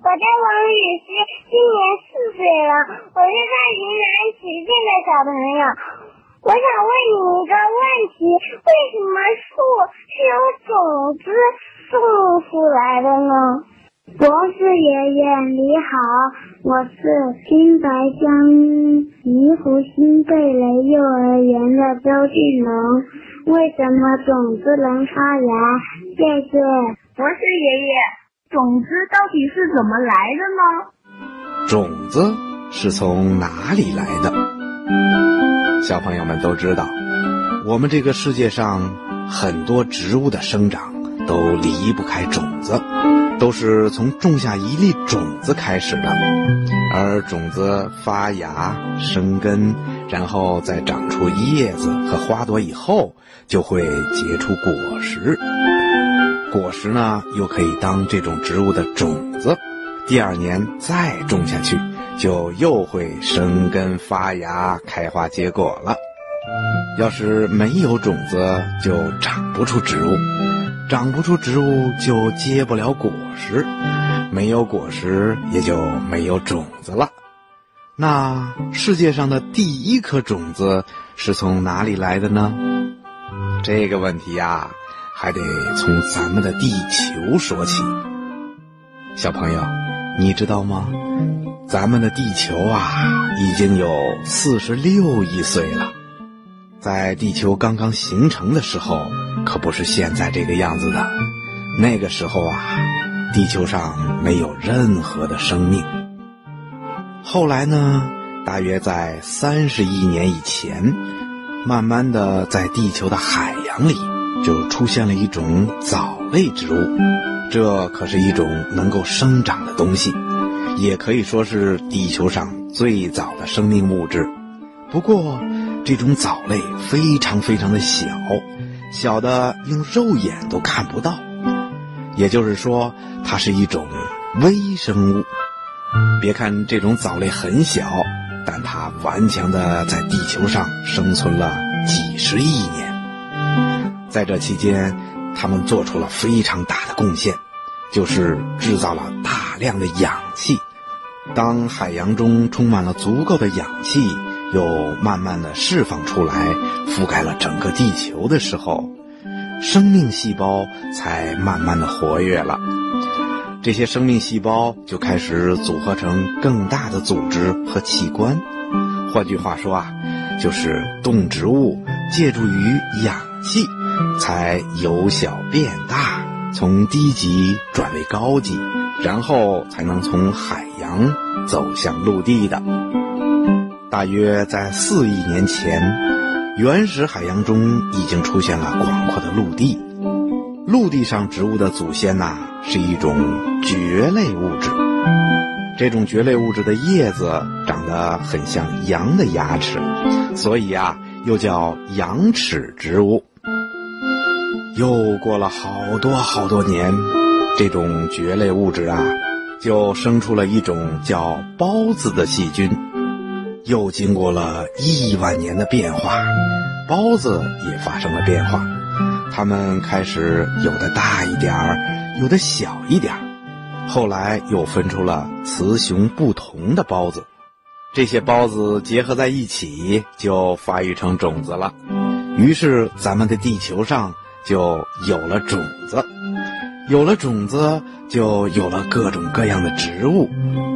我叫王雨诗，今年四岁了，我是在云南曲靖的小朋友。我想问你一个问题：为什么树是由种子种出来的呢？博士爷爷你好，我是新白江怡湖新贝雷幼儿园的周俊龙。为什么种子能发芽？谢谢博士爷爷。种子到底是怎么来的呢？种子是从哪里来的？小朋友们都知道，我们这个世界上很多植物的生长都离不开种子。都是从种下一粒种子开始的，而种子发芽、生根，然后再长出叶子和花朵以后，就会结出果实。果实呢，又可以当这种植物的种子，第二年再种下去，就又会生根发芽、开花结果了。要是没有种子，就长不出植物。长不出植物就结不了果实，没有果实也就没有种子了。那世界上的第一颗种子是从哪里来的呢？这个问题呀，还得从咱们的地球说起。小朋友，你知道吗？咱们的地球啊，已经有四十六亿岁了。在地球刚刚形成的时候。可不是现在这个样子的，那个时候啊，地球上没有任何的生命。后来呢，大约在三十亿年以前，慢慢的在地球的海洋里就出现了一种藻类植物，这可是一种能够生长的东西，也可以说是地球上最早的生命物质。不过，这种藻类非常非常的小。小的用肉眼都看不到，也就是说，它是一种微生物。别看这种藻类很小，但它顽强的在地球上生存了几十亿年。在这期间，他们做出了非常大的贡献，就是制造了大量的氧气。当海洋中充满了足够的氧气。又慢慢的释放出来，覆盖了整个地球的时候，生命细胞才慢慢的活跃了。这些生命细胞就开始组合成更大的组织和器官。换句话说啊，就是动植物借助于氧气，才由小变大，从低级转为高级，然后才能从海洋走向陆地的。大约在四亿年前，原始海洋中已经出现了广阔的陆地。陆地上植物的祖先呐，是一种蕨类物质。这种蕨类物质的叶子长得很像羊的牙齿，所以啊，又叫羊齿植物。又过了好多好多年，这种蕨类物质啊，就生出了一种叫孢子的细菌。又经过了亿万年的变化，孢子也发生了变化，它们开始有的大一点儿，有的小一点儿，后来又分出了雌雄不同的孢子，这些孢子结合在一起，就发育成种子了，于是咱们的地球上就有了种子。有了种子，就有了各种各样的植物，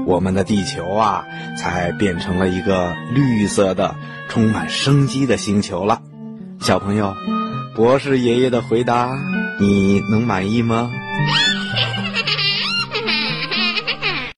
我们的地球啊，才变成了一个绿色的、充满生机的星球了。小朋友，博士爷爷的回答，你能满意吗？